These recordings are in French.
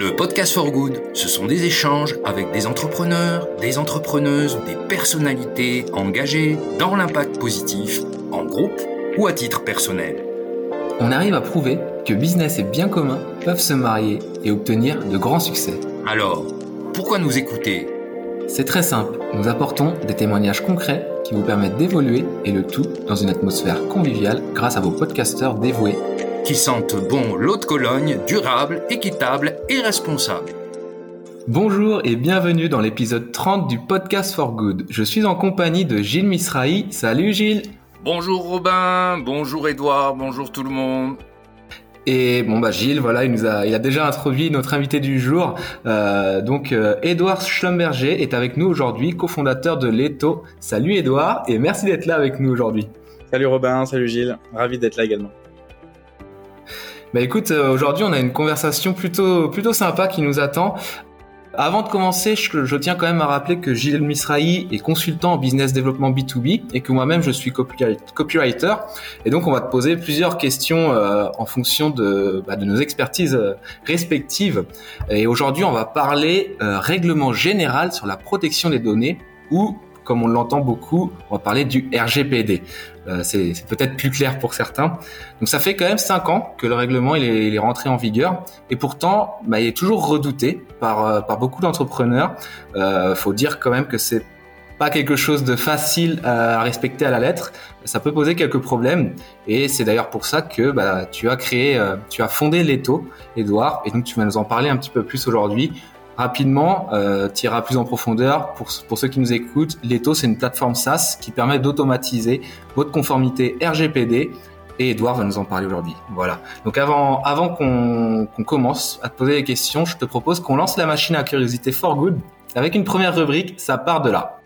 Le podcast for good, ce sont des échanges avec des entrepreneurs, des entrepreneuses ou des personnalités engagées dans l'impact positif, en groupe ou à titre personnel. On arrive à prouver que business et bien commun peuvent se marier et obtenir de grands succès. Alors, pourquoi nous écouter? C'est très simple, nous apportons des témoignages concrets qui vous permettent d'évoluer et le tout dans une atmosphère conviviale grâce à vos podcasteurs dévoués qui sentent bon l'eau de Cologne, durable, équitable et responsable. Bonjour et bienvenue dans l'épisode 30 du podcast for good. Je suis en compagnie de Gilles Misrahi. Salut Gilles. Bonjour Robin, bonjour Edouard, bonjour tout le monde. Et bon bah Gilles, voilà, il nous a, il a déjà introduit notre invité du jour. Euh, donc euh, Edouard Schlumberger est avec nous aujourd'hui, cofondateur de Leto. Salut Edouard et merci d'être là avec nous aujourd'hui. Salut Robin, salut Gilles, ravi d'être là également. Bah écoute, euh, aujourd'hui on a une conversation plutôt plutôt sympa qui nous attend. Avant de commencer, je, tiens quand même à rappeler que Gilles Misrahi est consultant en business développement B2B et que moi-même je suis copywriter. Et donc on va te poser plusieurs questions euh, en fonction de, bah, nos expertises euh, respectives. Et aujourd'hui on va parler règlement général sur la protection des données ou comme on l'entend beaucoup, on va parler du RGPD. Euh, c'est peut-être plus clair pour certains. Donc ça fait quand même cinq ans que le règlement il est, rentré en vigueur et pourtant bah, il est toujours redouté par, euh, par beaucoup d'entrepreneurs. Euh, faut dire quand même que c'est pas quelque chose de facile à respecter à la lettre. Ça peut poser quelques problèmes et c'est d'ailleurs pour ça que bah, tu as créé, euh, tu as fondé Leto, Edouard, et donc tu vas nous en parler un petit peu plus aujourd'hui Rapidement, euh, iras plus en profondeur. Pour, pour ceux qui nous écoutent, Leto, c'est une plateforme SaaS qui permet d'automatiser votre conformité RGPD. Et Edouard va nous en parler aujourd'hui. Voilà. Donc avant, avant qu'on commence à te poser des questions, je te propose qu'on lance la machine à curiosité for good avec une première rubrique. Ça part de là.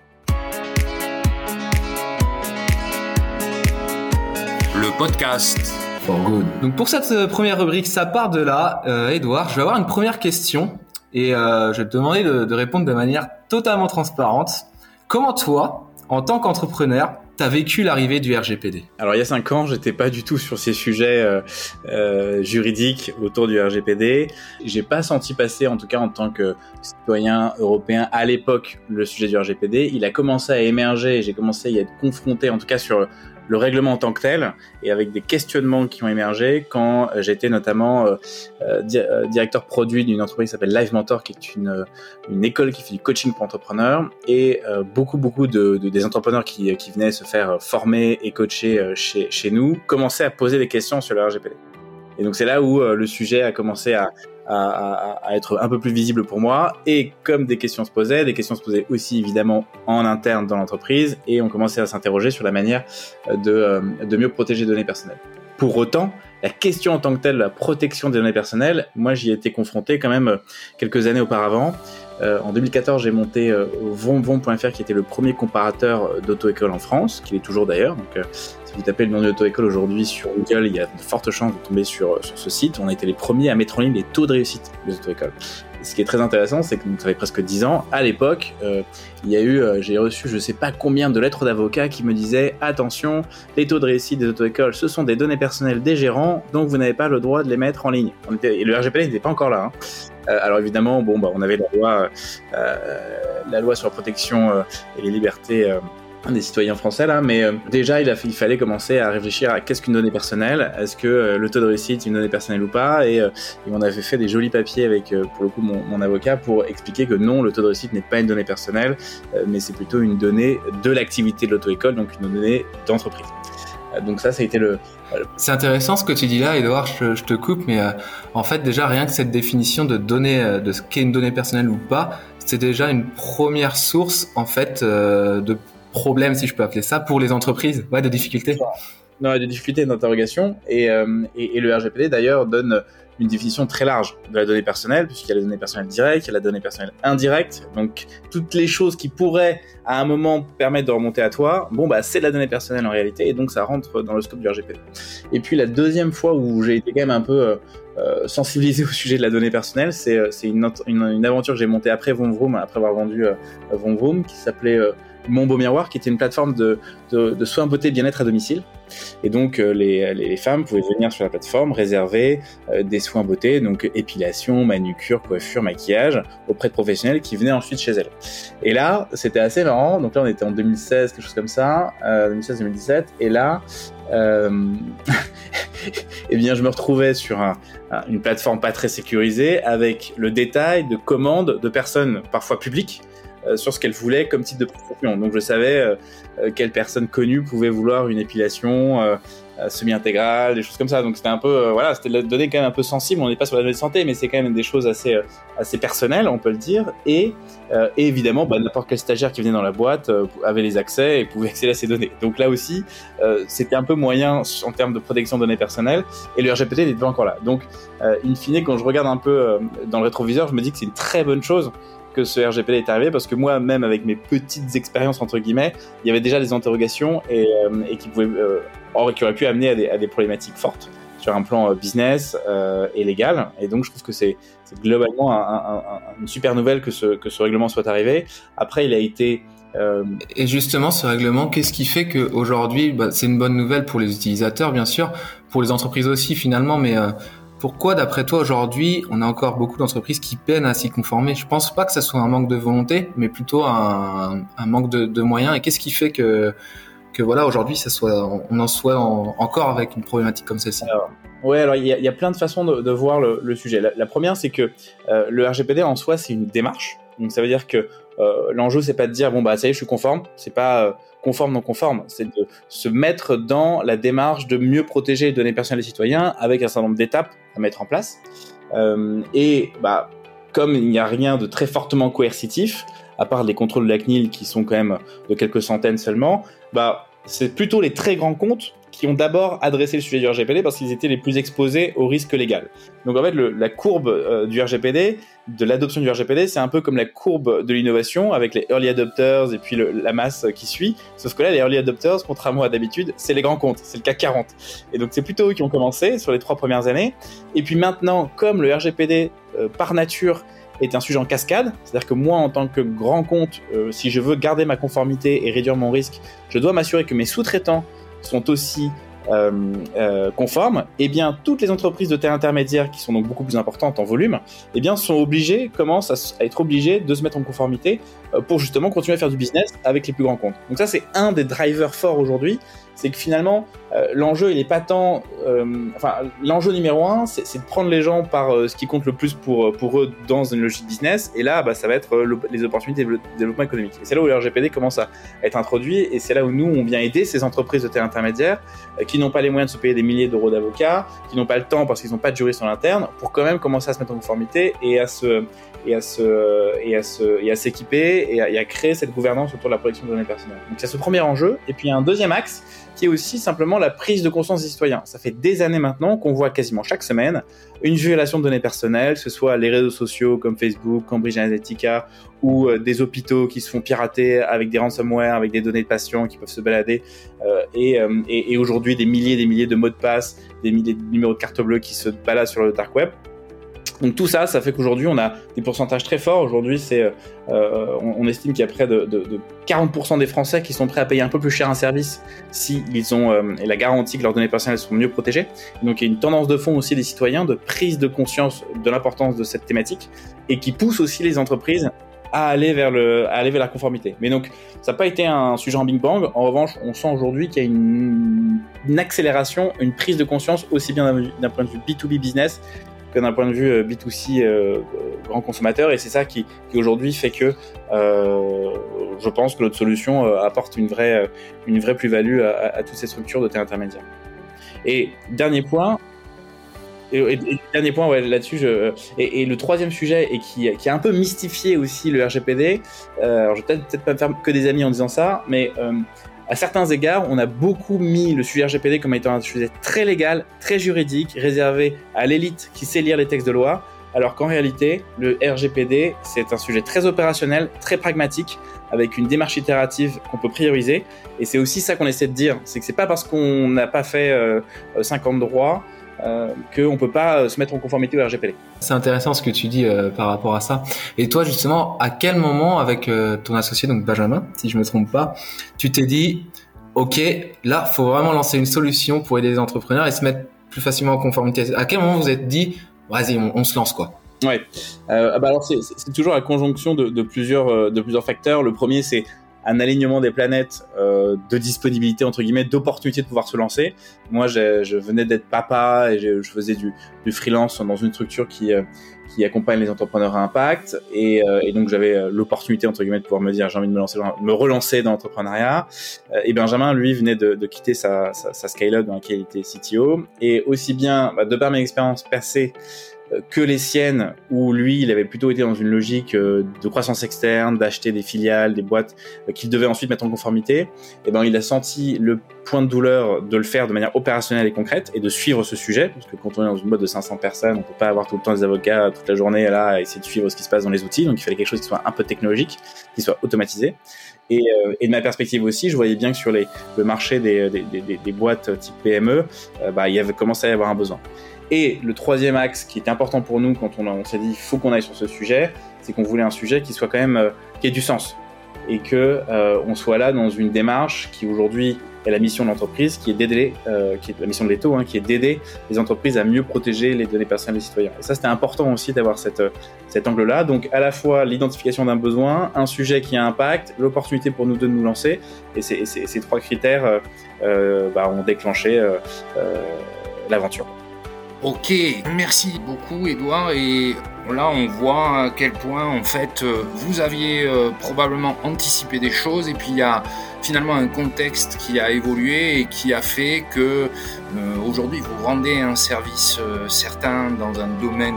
Le podcast for good. Donc pour cette euh, première rubrique, ça part de là. Euh, Edouard, je vais avoir une première question et euh, je vais te demander de, répondre de manière totalement transparente. Comment toi, en tant qu'entrepreneur, t'as vécu l'arrivée du RGPD Alors il y a cinq ans, j'étais pas du tout sur ces sujets euh, euh, juridiques autour du RGPD. J'ai pas senti passer, en tout cas en tant que citoyen européen à l'époque, le sujet du RGPD. Il a commencé à émerger. J'ai commencé à y être confronté, en tout cas sur le règlement en tant que tel et avec des questionnements qui ont émergé quand euh, j'étais notamment euh, euh, directeur produit d'une entreprise qui s'appelle Live Mentor, qui est une, école qui fait du coaching pour entrepreneurs et beaucoup beaucoup de, de, des entrepreneurs qui, qui venaient se faire former et coacher chez, chez nous commençaient à poser des questions sur le RGPD. Et donc c'est là où le sujet a commencé à, à, à, être un peu plus visible pour moi. Et comme des questions se posaient, des questions se posaient aussi évidemment en interne dans l'entreprise, et on commençait à s'interroger sur la manière de, euh, de mieux protéger les données personnelles. Pour autant, la question en tant que telle, la protection des données personnelles, moi j'y ai été confronté quand même euh, quelques années auparavant. Euh, en 2014, j'ai monté euh, vonvon.fr qui était le premier comparateur d'auto-école en France, qui est toujours d'ailleurs. Donc, si vous tapez le nom de l'auto-école aujourd'hui sur Google, il y a de fortes chances de tomber sur, sur ce site. On a été les premiers à mettre en ligne les taux de réussite des auto-écoles. Ce qui est très intéressant, c'est que ça fait presque 10 ans, à l'époque, euh, il y a eu, euh, j'ai reçu je sais pas combien de lettres d'avocats qui me disaient attention, les taux de réussite des auto-écoles, ce sont des données personnelles des gérants, donc vous n'avez pas le droit de les mettre en ligne. Et le RGPD n'était pas encore là. Hein. Euh, alors évidemment, bon, bah, on avait la loi, la loi sur la protection et les libertés des citoyens français là, mais euh, déjà il, a, fallait commencer à réfléchir à qu'est-ce qu'une donnée personnelle, est-ce que euh, le taux de réussite est une donnée personnelle ou pas, et, euh, et on avait fait des jolis papiers avec pour le coup mon, avocat pour expliquer que non, le taux de réussite n'est pas une donnée personnelle, mais c'est plutôt une donnée de l'activité de l'auto-école, donc une donnée d'entreprise. donc ça, ça a été le, c'est intéressant ce que tu dis là, Edouard, je, je te coupe, mais en fait déjà rien que cette définition de données, de ce qu'est une donnée personnelle ou pas, c'est déjà une première source en fait de problème, si je peux appeler ça, pour les entreprises, ouais, de difficultés Non, de difficultés. Et, euh, et, le RGPD, d'ailleurs, donne une définition très large de la donnée personnelle, puisqu'il y a la donnée personnelle directe, il y a la donnée personnelle indirecte. Donc, toutes les choses qui pourraient, à un moment, permettre de remonter à toi, bon, bah, c'est de la donnée personnelle en réalité, et donc ça rentre dans le scope du RGPD. Et puis, la deuxième fois où j'ai été quand même un peu euh, euh sensibilisé au sujet de la donnée personnelle, c'est, une, aventure que j'ai montée après Von Vroom, après avoir vendu euh, Von Vroom, qui s'appelait Mon Beau Miroir, qui était une plateforme de, de, soins beauté bien-être à domicile. Et donc les, les, femmes pouvaient venir sur la plateforme réserver des soins beauté, donc épilation, manucure, coiffure, maquillage, auprès de professionnels qui venaient ensuite chez elles. Et là, c'était assez marrant. Donc là, on était en 2016, quelque chose comme ça, 2016-2017. Et là, euh, eh bien, je me retrouvais sur une plateforme pas très sécurisée avec le détail de commandes de personnes parfois publiques euh, sur ce qu'elles voulaient comme type de prestation. Donc, je savais euh, euh quelle personne connue pouvait vouloir une épilation euh, semi-intégrale, des choses comme ça. Donc c'était un peu, euh, voilà, c'était la donnée quand même un peu sensible. On n'est pas sur la donnée de santé, mais c'est quand même des choses assez, euh, assez personnelles, on peut le dire. Et, et évidemment, bah, n'importe quel stagiaire qui venait dans la boîte avait les accès et pouvait accéder à ces données. Donc là aussi, c'était un peu moyen en termes de protection de données personnelles. Et le RGPD n'était pas encore là. Donc, in fine, quand je regarde un peu dans le rétroviseur, je me dis que c'est une très bonne chose que ce RGPD est arrivé parce que moi, même avec mes petites expériences entre guillemets, il y avait déjà des interrogations et, euh, qui pouvaient, euh, qui auraient pu amener à des, problématiques fortes sur un plan euh, business euh, et légal. Et donc, je trouve que c'est globalement un, un, une super nouvelle que ce, que ce règlement soit arrivé. Après, il a été. Et justement, ce règlement, qu'est-ce qui fait qu'aujourd'hui, bah, c'est une bonne nouvelle pour les utilisateurs, bien sûr, pour les entreprises aussi finalement, mais pourquoi, d'après toi, aujourd'hui, on a encore beaucoup d'entreprises qui peinent à s'y conformer? Je pense pas que ça soit un manque de volonté, mais plutôt un, manque de, moyens. Et qu'est-ce qui fait que, que voilà, aujourd'hui, ça soit, on en soit encore avec une problématique comme celle-ci? Ouais, alors il y, a plein de façons de, voir le, sujet. La, première, c'est que euh, le RGPD en soi, c'est une démarche. Donc ça veut dire que euh, l'enjeu, c'est pas de dire bon bah ça y est, je suis conforme. C'est pas euh, conforme, non conforme, c'est de se mettre dans la démarche de mieux protéger les données personnelles des citoyens avec un certain nombre d'étapes à mettre en place. Euh, et bah, comme il n'y a rien de très fortement coercitif, à part les contrôles de la CNIL qui sont quand même de quelques centaines seulement, bah, c'est plutôt les très grands comptes qui ont d'abord adressé le sujet du RGPD parce qu'ils étaient les plus exposés au risque légal. Donc en fait, la courbe euh, du RGPD, de l'adoption du RGPD, c'est un peu comme la courbe de l'innovation avec les early adopters et puis la masse qui suit. Sauf que là, les early adopters, contrairement à d'habitude, c'est les grands comptes, c'est le CAC 40. Et donc c'est plutôt eux qui ont commencé sur les trois premières années. Et puis maintenant, comme le RGPD euh, par nature est un sujet en cascade, c'est-à-dire que moi, en tant que grand compte, euh, si je veux garder ma conformité et réduire mon risque, je dois m'assurer que mes sous-traitants sont aussi euh, euh, conformes, eh bien toutes les entreprises de taille intermédiaire qui sont donc beaucoup plus importantes en volume, eh bien sont obligées, commencent à, être obligées de se mettre en conformité euh, pour justement continuer à faire du business avec les plus grands comptes. Donc ça c'est un des drivers forts aujourd'hui c'est que finalement, euh, l'enjeu, il est pas tant. Euh, enfin, l'enjeu numéro un, c'est de prendre les gens par euh, ce qui compte le plus pour, pour eux dans une logique business. Et là, bah, ça va être les opportunités de développement économique. Et c'est là où le RGPD commence à être introduit. Et c'est là où nous, on vient aider ces entreprises de taille intermédiaire qui n'ont pas les moyens de se payer des milliers d'euros d'avocats, qui n'ont pas le temps parce qu'ils n'ont pas de juriste en interne, pour quand même commencer à se mettre en conformité et à se et à se et à se et à s'équiper et, à créer cette gouvernance autour de la protection des données personnelles. Donc c'est ce premier enjeu. Et puis il y a un deuxième axe qui est aussi simplement la prise de conscience des citoyens. Ça fait des années maintenant qu'on voit quasiment chaque semaine une violation de données personnelles, que ce soit les réseaux sociaux comme Facebook, Cambridge Analytica, ou euh, des hôpitaux qui se font pirater avec des ransomware, avec des données de patients qui peuvent se balader, euh, et, euh, et, et aujourd'hui des milliers et des milliers de mots de passe, des milliers de numéros de carte bleue qui se baladent sur le dark web. Donc tout ça, ça fait qu'aujourd'hui, on a des pourcentages très forts. Aujourd'hui, c'est, euh, on, estime qu'il y a près de, de, de, 40% des Français qui sont prêts à payer un peu plus cher un service si ils ont euh, la garantie que leurs données personnelles sont mieux protégées. Donc il y a une tendance de fond aussi des citoyens de prise de conscience de l'importance de cette thématique et qui pousse aussi les entreprises à aller vers le, à aller vers la conformité. Mais donc, ça n'a pas été un sujet en Big Bang. En revanche, on sent aujourd'hui qu'il y a une, une, accélération, une prise de conscience aussi bien d'un point de vue B2B business d'un point de vue euh, B2C euh, grand consommateur. Et c'est ça qui, aujourd'hui fait que euh, je pense que notre solution euh, apporte une vraie, plus-value à, toutes ces structures de terre intermédiaire. Et dernier point, et, là-dessus, et, le troisième sujet, et qui, a un peu mystifié aussi le RGPD, euh, alors je vais peut-être peut pas me faire que des amis en disant ça, mais euh, à certains égards, on a beaucoup mis le sujet RGPD comme étant un sujet très légal, très juridique, réservé à l'élite qui sait lire les textes de loi, alors qu'en réalité, le RGPD, c'est un sujet très opérationnel, très pragmatique, avec une démarche itérative qu'on peut prioriser. Et c'est aussi ça qu'on essaie de dire, c'est que c'est pas parce qu'on n'a pas fait euh, 50 droits euh, qu'on ne peut pas se mettre en conformité au RGPD. C'est intéressant ce que tu dis par rapport à ça. Et toi, justement, à quel moment, avec ton associé, donc Benjamin, si je me trompe pas, tu t'es dit, OK, là, faut vraiment lancer une solution pour aider les entrepreneurs et se mettre plus facilement en conformité. À quel moment vous êtes dit, vas-y, on, se lance quoi? Ouais. Euh, bah alors c'est toujours la conjonction de, de, plusieurs de plusieurs facteurs. Le premier c'est un alignement des planètes euh, de disponibilité entre guillemets d'opportunité de pouvoir se lancer. Moi, je venais d'être papa et je, je faisais du, du, freelance dans une structure qui euh, qui accompagne les entrepreneurs à impact et, euh, et donc j'avais euh, l'opportunité entre guillemets de pouvoir me dire j'ai envie de me lancer, me relancer dans l'entrepreneuriat. et Benjamin, lui, venait de, de quitter sa, sa, sa scale-up dans laquelle il était CTO et aussi bien bah, de par mes expériences passées que les siennes, où lui, il avait plutôt été dans une logique euh, de croissance externe, d'acheter des filiales, des boîtes euh, qu'il devait ensuite mettre en conformité, eh ben il a senti le point de douleur de le faire de manière opérationnelle et concrète et de suivre ce sujet, parce que quand on est dans une boîte de 500 personnes, on peut pas avoir tout le temps des avocats toute la journée là à essayer de suivre ce qui se passe dans les outils, donc il fallait quelque chose qui soit un peu technologique, qui soit automatisé. Et, euh, et de ma perspective aussi, je voyais bien que sur le marché des, boîtes type PME, bah, il y avait commencé à y avoir un besoin. Et le troisième axe qui est important pour nous quand on, s'est dit il faut qu'on aille sur ce sujet, c'est qu'on voulait un sujet qui soit quand même euh, qui ait du sens et que euh, on soit là dans une démarche qui aujourd'hui est la mission de l'entreprise, qui est d'aider, euh, qui est la mission de l'État, hein, qui est d'aider les entreprises à mieux protéger les données personnelles des citoyens. Et ça, c'était important aussi d'avoir cette, cet angle-là. Donc, à la fois l'identification d'un besoin, un sujet qui a impact, l'opportunité pour nous deux de nous lancer, et ces, trois critères euh, bah, ont déclenché euh, l'aventure. Ok, merci beaucoup Edouard et là on voit à quel point en fait euh, vous aviez euh, probablement anticipé des choses et puis il y a finalement un contexte qui a évolué et qui a fait que euh, aujourd'hui vous rendez un service certain dans un domaine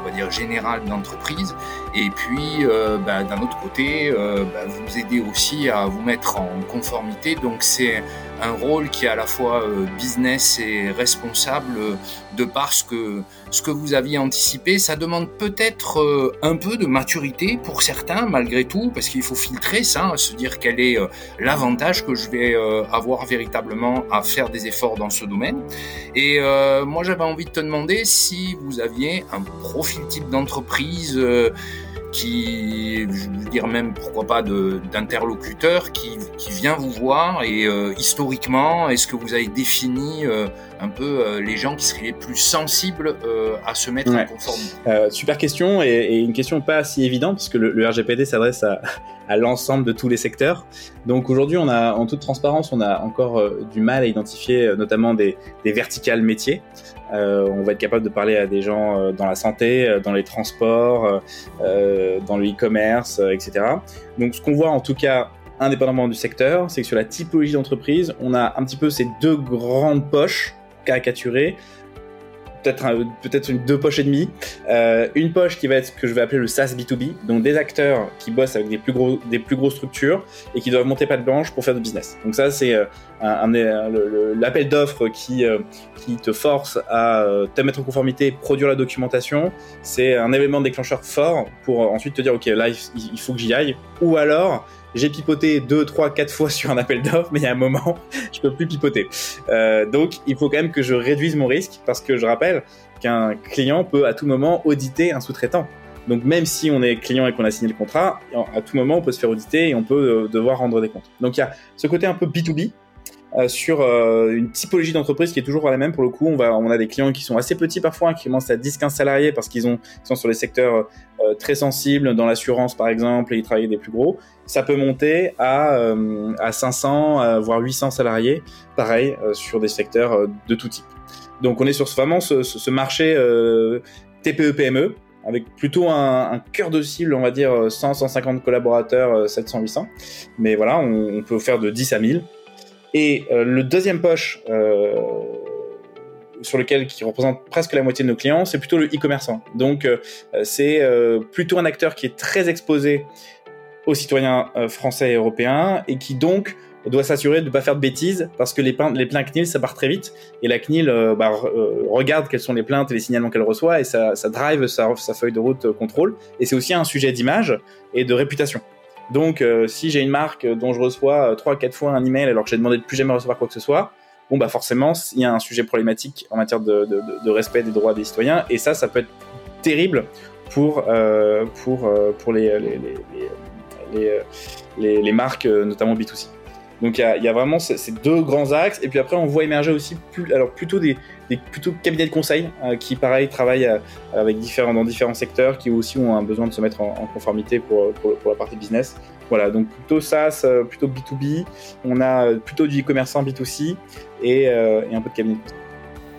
on va dire général d'entreprise. Et puis bah, d'un autre côté bah, vous aidez aussi à vous mettre en conformité. Donc c'est un rôle qui est à la fois euh, business et responsable euh, de par ce que, ce que vous aviez anticipé. Ça demande peut-être euh, un peu de maturité pour certains, malgré tout, parce qu'il faut filtrer ça, se dire quel est l'avantage que je vais avoir véritablement à faire des efforts dans ce domaine. Et moi, j'avais envie de te demander si vous aviez un profil type d'entreprise qui, je veux dire même pourquoi pas d'interlocuteur qui, qui, vient vous voir et euh, historiquement, est-ce que vous avez défini euh, un peu euh, les gens qui seraient les plus sensibles à se mettre en conformité Super question et, et, une question pas si évidente parce que le, le RGPD s'adresse à, à l'ensemble de tous les secteurs. Donc aujourd'hui, on a, en toute transparence, on a encore du mal à identifier notamment des, des verticales métiers. Euh, on va être capable de parler à des gens euh, dans la santé, euh, dans les transports, dans le e-commerce, etc. Donc ce qu'on voit en tout cas indépendamment du secteur, c'est que sur la typologie d'entreprise, on a un petit peu ces deux grandes poches caricaturées peut-être peut-être une deux poches et demie. Euh, une poche qui va être ce que je vais appeler le SaaS B2B, donc des acteurs qui bossent avec des plus gros des plus grosses structures et qui doivent monter pas de blanche pour faire du business. Donc ça c'est euh, un, l'appel d'offres qui euh, qui te force à euh, te mettre en conformité, produire la documentation. C'est un événement déclencheur fort pour ensuite te dire ok là il faut que j'y aille. Ou alors j'ai pipoté deux, trois, quatre fois sur un appel d'offres, mais il y a un moment, je peux plus pipoter. Euh, donc, il faut quand même que je réduise mon risque parce que je rappelle qu'un client peut à tout moment auditer un sous-traitant. Donc, même si on est client et qu'on a signé le contrat, à tout moment, on peut se faire auditer et on peut euh, devoir rendre des comptes. Donc, il y a ce côté un peu B2B euh, sur euh, une typologie d'entreprise qui est toujours la même. Pour le coup, on, a des clients qui sont assez petits parfois, qui commencent à 10-15 salariés parce qu'ils ont, sont sur des secteurs euh, très sensibles, dans l'assurance par exemple, et ils travaillent des plus gros. Ça peut monter à, à 500, voire 800 salariés, pareil, sur des secteurs de tout type. Donc on est sur vraiment ce, marché TPE-PME, avec plutôt un, cœur de cible, on va dire 100, 150 collaborateurs, 700, 800. Mais voilà, on peut faire de 10 à 1000 et euh, le deuxième poche, euh, sur lequel qui représente presque la moitié de nos clients, c'est plutôt le e-commerçant. Donc euh, c'est plutôt un acteur qui est très exposé aux citoyens français et européens et qui donc doit s'assurer de ne pas faire de bêtises parce que les, plaintes, les plaintes CNIL ça part très vite et la CNIL bah, regarde quelles sont les plaintes et les signalements qu'elle reçoit et ça, drive sa, feuille de route contrôle et c'est aussi un sujet d'image et de réputation. Donc, euh, si j'ai une marque dont je reçois 3-4 euh, fois un email alors que j'ai demandé de plus jamais recevoir quoi que ce soit, bon bah forcément il y a un sujet problématique en matière de, respect des droits des citoyens et ça ça peut être terrible pour euh, pour pour les, les, les, les marques notamment B2C. Donc il y a, vraiment ces deux grands axes et puis après on voit émerger aussi alors plutôt des, plutôt cabinets de conseil qui pareil travaillent avec différents dans différents secteurs qui aussi ont un besoin de se mettre en, conformité pour, pour, la partie business. Voilà, donc plutôt SaaS, plutôt B2B. On a plutôt du e-commerçant B2C et, euh, et, un peu de cabinet.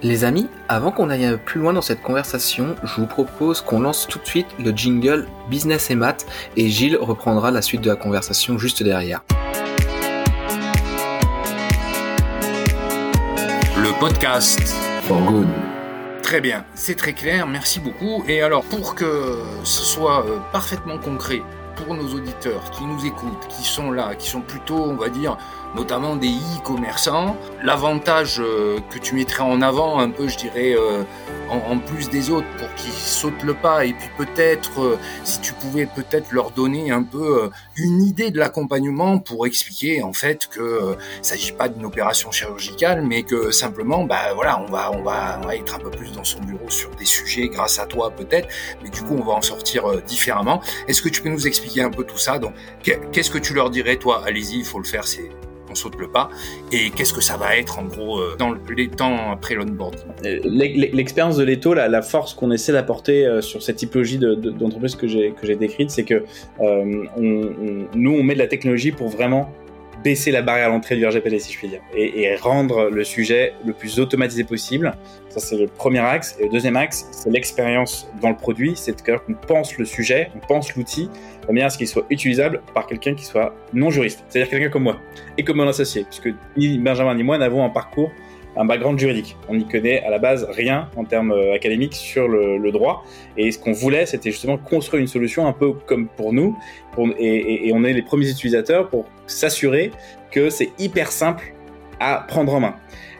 Les amis, avant qu'on aille plus loin dans cette conversation, je vous propose qu'on lance tout de suite le jingle Business et Maths et Gilles reprendra la suite de la conversation juste derrière. Podcast For Good. Très bien, c'est très clair, merci beaucoup. Et alors, pour que ce soit euh, parfaitement concret, pour nos auditeurs qui nous écoutent, qui sont là, qui sont plutôt, on va dire, notamment des e-commerçants, l'avantage euh, que tu mettrais en avant un peu, je dirais, euh, en, plus des autres pour qu'ils sautent le pas et puis peut-être, euh, si tu pouvais peut-être leur donner un peu une idée de l'accompagnement pour expliquer en fait que euh, s'agit pas d'une opération chirurgicale, mais que simplement, bah voilà, on va, on va, on va être un peu plus dans son bureau sur des sujets grâce à toi peut-être, mais du coup on va en sortir différemment. Est-ce que tu peux nous expliquer un peu tout ça? Donc, qu'est-ce que tu leur dirais toi? Allez-y, il faut le faire, c'est on saute le pas. Et qu'est-ce que ça va être en gros euh, dans les temps après l'onboard? L'expérience de l'ETO, la, force qu'on essaie d'apporter euh, sur cette typologie d'entreprise de, de, que j'ai décrite, c'est que euh, nous on met de la technologie pour vraiment baisser la barrière à l'entrée du RGPD, si je puis dire, et, rendre le sujet le plus automatisé possible. Ça, c'est le premier axe. Et le deuxième axe, c'est l'expérience dans le produit. C'est qu'on pense le sujet, on pense l'outil, de manière à ce qu'il soit utilisable par quelqu'un qui soit non juriste, c'est-à-dire quelqu'un comme moi, et comme mon associé, puisque ni Benjamin ni moi n'avons un parcours un background juridique. On n'y connaît à la base rien en termes académiques sur le, droit. Et ce qu'on voulait, c'était justement construire une solution un peu comme pour nous. Et, on est les premiers utilisateurs pour s'assurer que c'est hyper simple à prendre en main.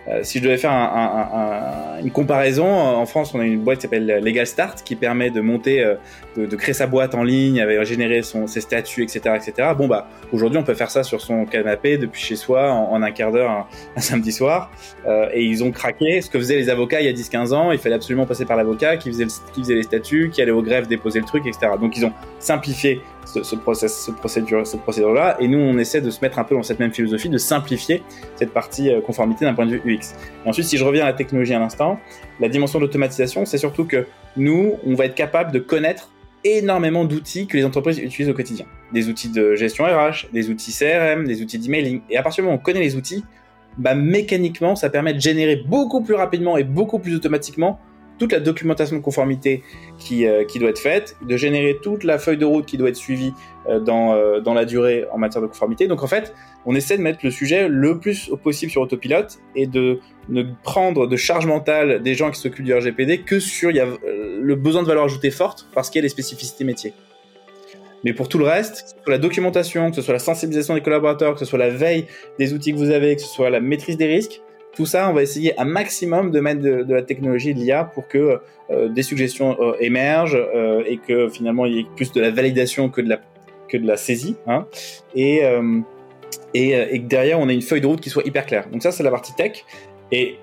Euh, si je devais faire un, un, un, une comparaison, en France, on a une boîte qui s'appelle Legal Start qui permet de monter, euh, de, créer sa boîte en ligne, avec générer ses statuts, etc., etc. Bon bah, aujourd'hui, on peut faire ça sur son canapé depuis chez soi en, un quart d'heure un, samedi soir. Euh, et ils ont craqué ce que faisaient les avocats il y a 10-15 ans. Il fallait absolument passer par l'avocat qui faisait, qui faisait les statuts, qui allait au greffe déposer le truc, etc. Donc ils ont simplifié ce, procédure, cette procédure-là. Et nous, on essaie de se mettre un peu dans cette même philosophie, de simplifier cette partie euh, conformité d'un point de vue UX. Ensuite, si je reviens à la technologie à l'instant, la dimension d'automatisation, c'est surtout que nous, on va être capable de connaître énormément d'outils que les entreprises utilisent au quotidien. Des outils de gestion RH, des outils CRM, des outils d'emailing. Et à partir du moment où on connaît les outils, bah, mécaniquement, ça permet de générer beaucoup plus rapidement et beaucoup plus automatiquement toute la documentation de conformité qui, euh, qui doit être faite, de générer toute la feuille de route qui doit être suivie euh, dans, euh, dans la durée en matière de conformité. Donc en fait, on essaie de mettre le sujet le plus possible sur autopilote et de ne prendre de charge mentale des gens qui s'occupent du RGPD que sur il y a le besoin de valeur ajoutée forte parce qu'il y a des spécificités métiers. Mais pour tout le reste, que ce soit la documentation, que ce soit la sensibilisation des collaborateurs, que ce soit la veille des outils que vous avez, que ce soit la maîtrise des risques, tout ça, on va essayer un maximum de mettre de, la technologie de l'IA pour que euh, des suggestions euh, émergent euh, et que finalement il y ait plus de la validation que de la que de la saisie. Hein, et, et, et que derrière on ait une feuille de route qui soit hyper claire. Donc ça c'est la partie tech. Et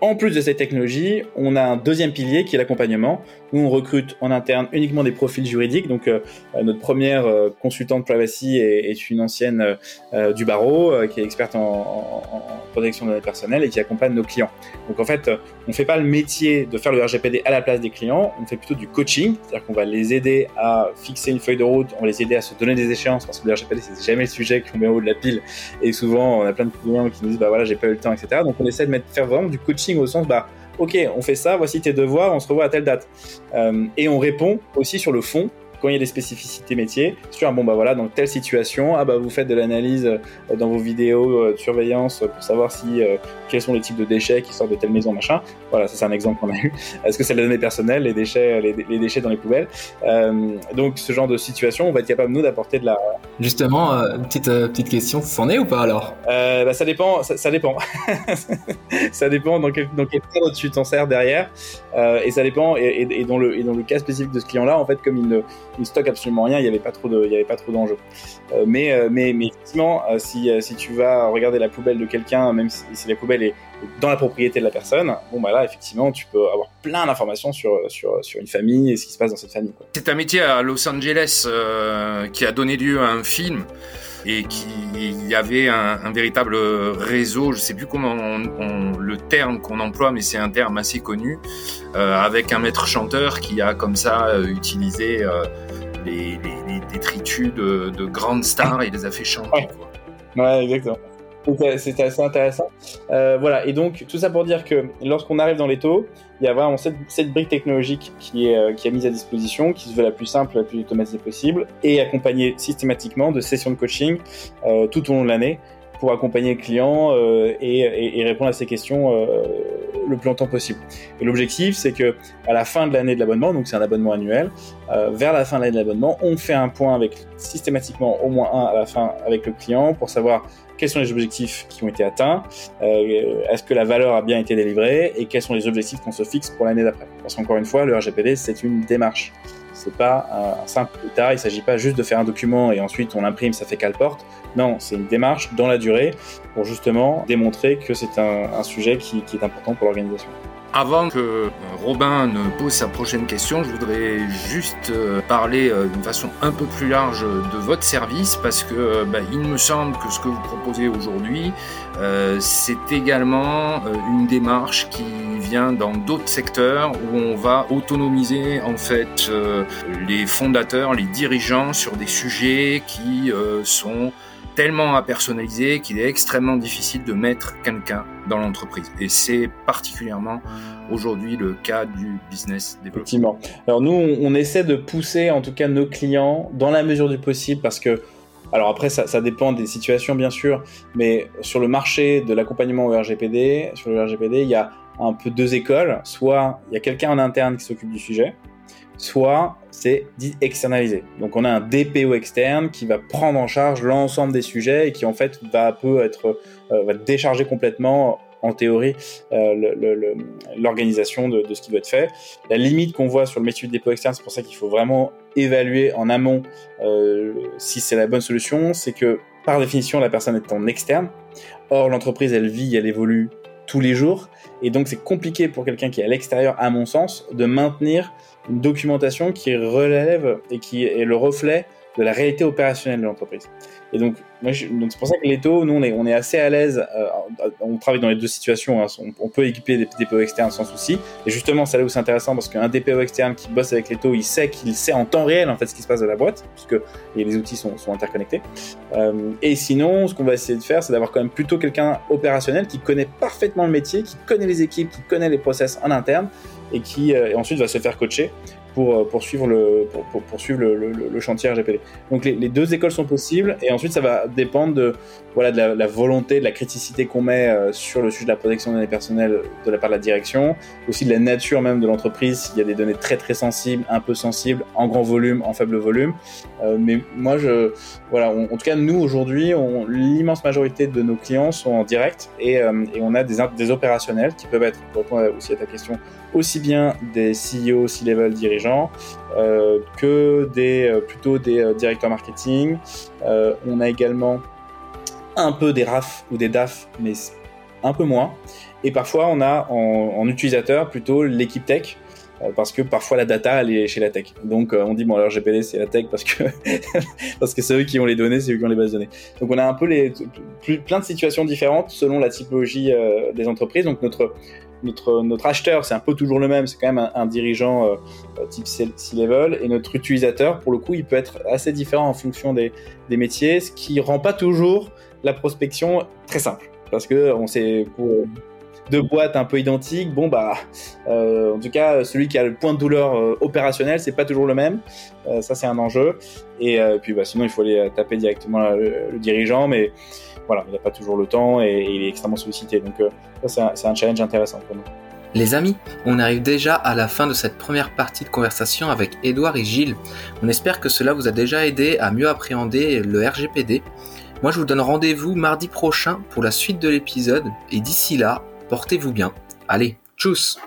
en plus de cette technologie, on a un deuxième pilier qui est l'accompagnement, où on recrute en interne uniquement des profils juridiques. Donc, euh, notre première euh, consultante privacy est, est une ancienne euh, du barreau, euh, qui est experte en, en, en, protection de données personnelles et qui accompagne nos clients. Donc, en fait, on ne fait pas le métier de faire le RGPD à la place des clients, on fait plutôt du coaching, c'est-à-dire qu'on va les aider à fixer une feuille de route, on va les aider à se donner des échéances, parce que le RGPD, c'est jamais le sujet qu'on met en haut de la pile. Et souvent, on a plein de clients qui nous disent, bah voilà, j'ai pas eu le temps, etc. Donc, on essaie de mettre, faire vraiment du coaching au sens, bah, ok, on fait ça, voici tes devoirs, on se revoit à telle date. Euh, et on répond aussi sur le fond, quand il y a des spécificités métiers, sur bon bah voilà, dans telle situation, ah bah vous faites de l'analyse euh, dans vos vidéos euh, de surveillance pour savoir si euh, quels sont les types de déchets qui sortent de telle maison machin. Voilà, ça c'est un exemple qu'on a eu. Est-ce que c'est les données personnelles, les déchets, les, les déchets dans les poubelles? Euh, Donc ce genre de situation, on va être capable nous d'apporter de la. Justement, euh, petite petite question, c'en est ou pas alors? Bah, ça dépend, ça, ça dépend. ça dépend dans quel dans quel cadre tu t'en sers derrière, et ça dépend et, et, et, dans le et dans le cas spécifique de ce client-là, en fait, comme il ne ils stockent absolument rien, il n'y avait pas trop de, il y avait pas trop d'enjeux. Euh, mais, euh, mais, mais effectivement, euh, si, si tu vas regarder la poubelle de quelqu'un, même si, si, la poubelle est dans la propriété de la personne, bon bah là effectivement tu peux avoir plein d'informations sur, sur, sur une famille et ce qui se passe dans cette famille. C'est un métier à Los Angeles qui a donné lieu à un film et qu'il y avait un, un, véritable réseau, je sais plus comment on, on, le terme qu'on emploie, mais c'est un terme assez connu, euh, avec un maître chanteur qui a comme ça euh, utilisé euh, les, les, les, détritus de, de, grandes stars et les a fait chanter. Quoi. ouais exactement. C'était assez intéressant. Euh, voilà, et donc tout ça pour dire que lorsqu'on arrive dans les taux, il y a vraiment cette, brique technologique qui est, euh, qui est mise à disposition, qui se veut la plus simple, la plus automatisée possible, et accompagnée systématiquement de sessions de coaching euh, tout au long de l'année pour accompagner le client euh, et, et, et, répondre à ses questions euh, le plus longtemps possible. Et l'objectif, c'est que à la fin de l'année de l'abonnement, donc c'est un abonnement annuel, euh, vers la fin de l'année de l'abonnement, on fait un point avec systématiquement au moins un à la fin avec le client pour savoir quels sont les objectifs qui ont été atteints, euh, est-ce que la valeur a bien été délivrée et quels sont les objectifs qu'on se fixe pour l'année d'après. Parce qu'encore une fois, le RGPD, c'est une démarche. C'est pas un simple état, il s'agit pas juste de faire un document et ensuite on l'imprime, ça fait qu'elle porte. Non, c'est une démarche dans la durée pour justement démontrer que c'est un, sujet qui est important pour l'organisation. Avant que Robin ne pose sa prochaine question, je voudrais juste parler d'une façon un peu plus large de votre service parce que bah, il me semble que ce que vous proposez aujourd'hui, euh, c'est également une démarche qui vient dans d'autres secteurs où on va autonomiser en fait euh, les fondateurs, les dirigeants sur des sujets qui euh, sont tellement à personnaliser qu'il est extrêmement difficile de mettre quelqu'un dans l'entreprise. Et c'est particulièrement aujourd'hui le cas du business développement. Effectivement. Alors nous, on essaie de pousser en tout cas nos clients dans la mesure du possible parce que alors après, ça, ça, dépend des situations, bien sûr, mais sur le marché de l'accompagnement au RGPD, sur le RGPD, il y a un peu deux écoles. Soit il y a quelqu'un en interne qui s'occupe du sujet, soit c'est dit externalisé. Donc on a un DPO externe qui va prendre en charge l'ensemble des sujets et qui en fait va peu être euh, va décharger complètement en théorie euh, l'organisation de, ce qui va être fait. La limite qu'on voit sur le métier de dépôt externe, c'est pour ça qu'il faut vraiment évaluer en amont euh, si c'est la bonne solution, c'est que par définition la personne est en externe. Or l'entreprise elle vit, elle évolue tous les jours et donc c'est compliqué pour quelqu'un qui est à l'extérieur, à mon sens, de maintenir une documentation qui relève et qui est le reflet de la réalité opérationnelle de l'entreprise. Et donc, c'est pour ça que taux, nous, on est, on est assez à l'aise. Euh, on travaille dans les deux situations. Hein, on, peut équiper des DPO externes sans souci. Et justement, c'est là où c'est intéressant parce qu'un DPO externe qui bosse avec taux, il sait qu'il sait en temps réel en fait ce qui se passe dans la boîte, puisque les outils sont, sont interconnectés. Euh, et sinon, ce qu'on va essayer de faire, c'est d'avoir quand même plutôt quelqu'un opérationnel qui connaît parfaitement le métier, qui connaît les équipes, qui connaît les process en interne et qui euh, ensuite va se faire coacher pour poursuivre le pour, pour poursuivre le, chantier RGPD. Donc les, deux écoles sont possibles et ensuite ça va dépendre de voilà de la, volonté, de la criticité qu'on met euh, sur le sujet de la protection des données personnelles de la part de la direction, aussi de la nature même de l'entreprise. S'il y a des données très très sensibles, un peu sensibles, en grand volume, en faible volume. Euh, mais moi je voilà, en tout cas nous aujourd'hui, l'immense majorité de nos clients sont en direct et, euh, et on a des, des opérationnels qui peuvent être pour répondre aussi à ta question aussi bien des CEO, C-level dirigeants euh, que des euh, plutôt des euh, directeurs marketing. On a également un peu des RAF ou des DAF, mais un peu moins. Et parfois, on a en, en utilisateur plutôt l'équipe tech, parce que parfois la data elle est chez la tech. Donc on dit bon alors GPD c'est la tech parce que parce que c'est eux qui ont les données, c'est eux qui ont les bases de données. Donc on a un peu les plein de situations différentes selon la typologie des entreprises. Donc notre notre, notre acheteur, c'est un peu toujours le même, c'est quand même un, dirigeant euh, type C-level, et notre utilisateur, pour le coup, il peut être assez différent en fonction des, métiers, ce qui rend pas toujours la prospection très simple. Parce que on sait, pour deux boîtes un peu identiques, bon bah, euh, en tout cas, celui qui a le point de douleur euh, opérationnel, c'est pas toujours le même. Euh, ça, c'est un enjeu. Et puis, bah, sinon, il faut aller taper directement le, le dirigeant, mais voilà, il n'a pas toujours le temps et, il est extrêmement sollicité. Donc ça, c'est un, un, challenge intéressant pour nous. Les amis, on arrive déjà à la fin de cette première partie de conversation avec Edouard et Gilles. On espère que cela vous a déjà aidé à mieux appréhender le RGPD. Moi, je vous donne rendez-vous mardi prochain pour la suite de l'épisode. Et d'ici là, portez-vous bien. Allez, tchuss